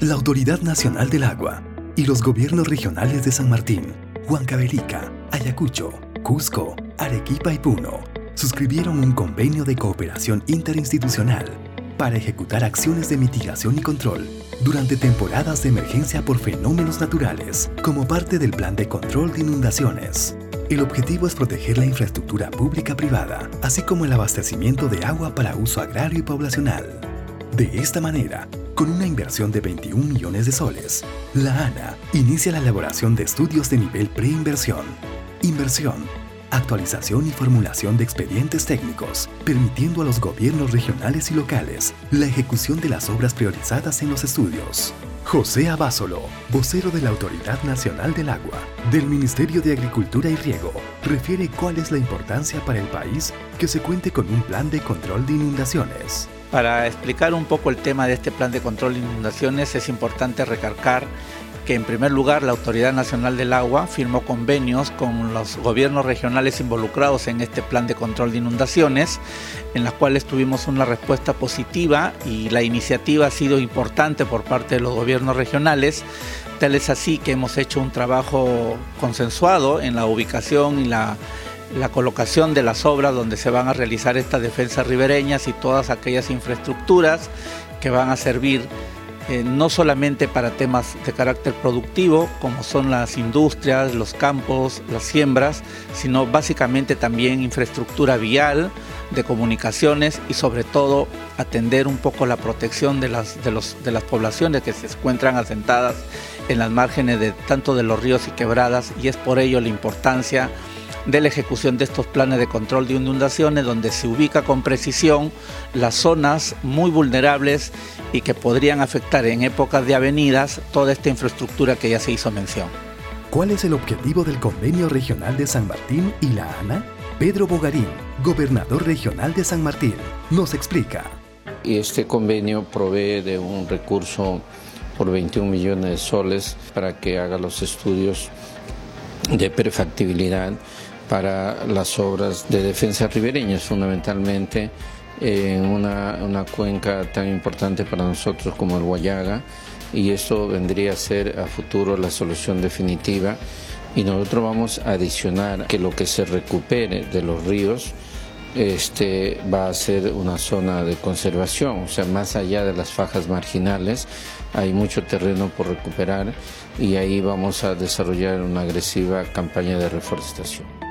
La Autoridad Nacional del Agua y los gobiernos regionales de San Martín, Huancavelica, Ayacucho, Cusco, Arequipa y Puno suscribieron un convenio de cooperación interinstitucional para ejecutar acciones de mitigación y control durante temporadas de emergencia por fenómenos naturales como parte del Plan de Control de Inundaciones. El objetivo es proteger la infraestructura pública privada, así como el abastecimiento de agua para uso agrario y poblacional. De esta manera, con una inversión de 21 millones de soles, la ANA inicia la elaboración de estudios de nivel preinversión, inversión, actualización y formulación de expedientes técnicos, permitiendo a los gobiernos regionales y locales la ejecución de las obras priorizadas en los estudios. José Abásolo, vocero de la Autoridad Nacional del Agua, del Ministerio de Agricultura y Riego, refiere cuál es la importancia para el país que se cuente con un plan de control de inundaciones. Para explicar un poco el tema de este plan de control de inundaciones es importante recalcar que en primer lugar la Autoridad Nacional del Agua firmó convenios con los gobiernos regionales involucrados en este plan de control de inundaciones, en las cuales tuvimos una respuesta positiva y la iniciativa ha sido importante por parte de los gobiernos regionales. Tal es así que hemos hecho un trabajo consensuado en la ubicación y la la colocación de las obras donde se van a realizar estas defensas ribereñas y todas aquellas infraestructuras que van a servir eh, no solamente para temas de carácter productivo, como son las industrias, los campos, las siembras, sino básicamente también infraestructura vial, de comunicaciones y sobre todo atender un poco la protección de las, de, los, de las poblaciones que se encuentran asentadas en las márgenes de tanto de los ríos y quebradas y es por ello la importancia de la ejecución de estos planes de control de inundaciones donde se ubica con precisión las zonas muy vulnerables y que podrían afectar en épocas de avenidas toda esta infraestructura que ya se hizo mención. ¿Cuál es el objetivo del Convenio Regional de San Martín y la ANA? Pedro Bogarín, gobernador regional de San Martín, nos explica. Este convenio provee de un recurso por 21 millones de soles para que haga los estudios de perfectibilidad para las obras de defensa ribereñas, fundamentalmente en una, una, cuenca tan importante para nosotros como el Guayaga, y esto vendría a ser a futuro la solución definitiva. Y nosotros vamos a adicionar que lo que se recupere de los ríos este, va a ser una zona de conservación, o sea, más allá de las fajas marginales, hay mucho terreno por recuperar y ahí vamos a desarrollar una agresiva campaña de reforestación.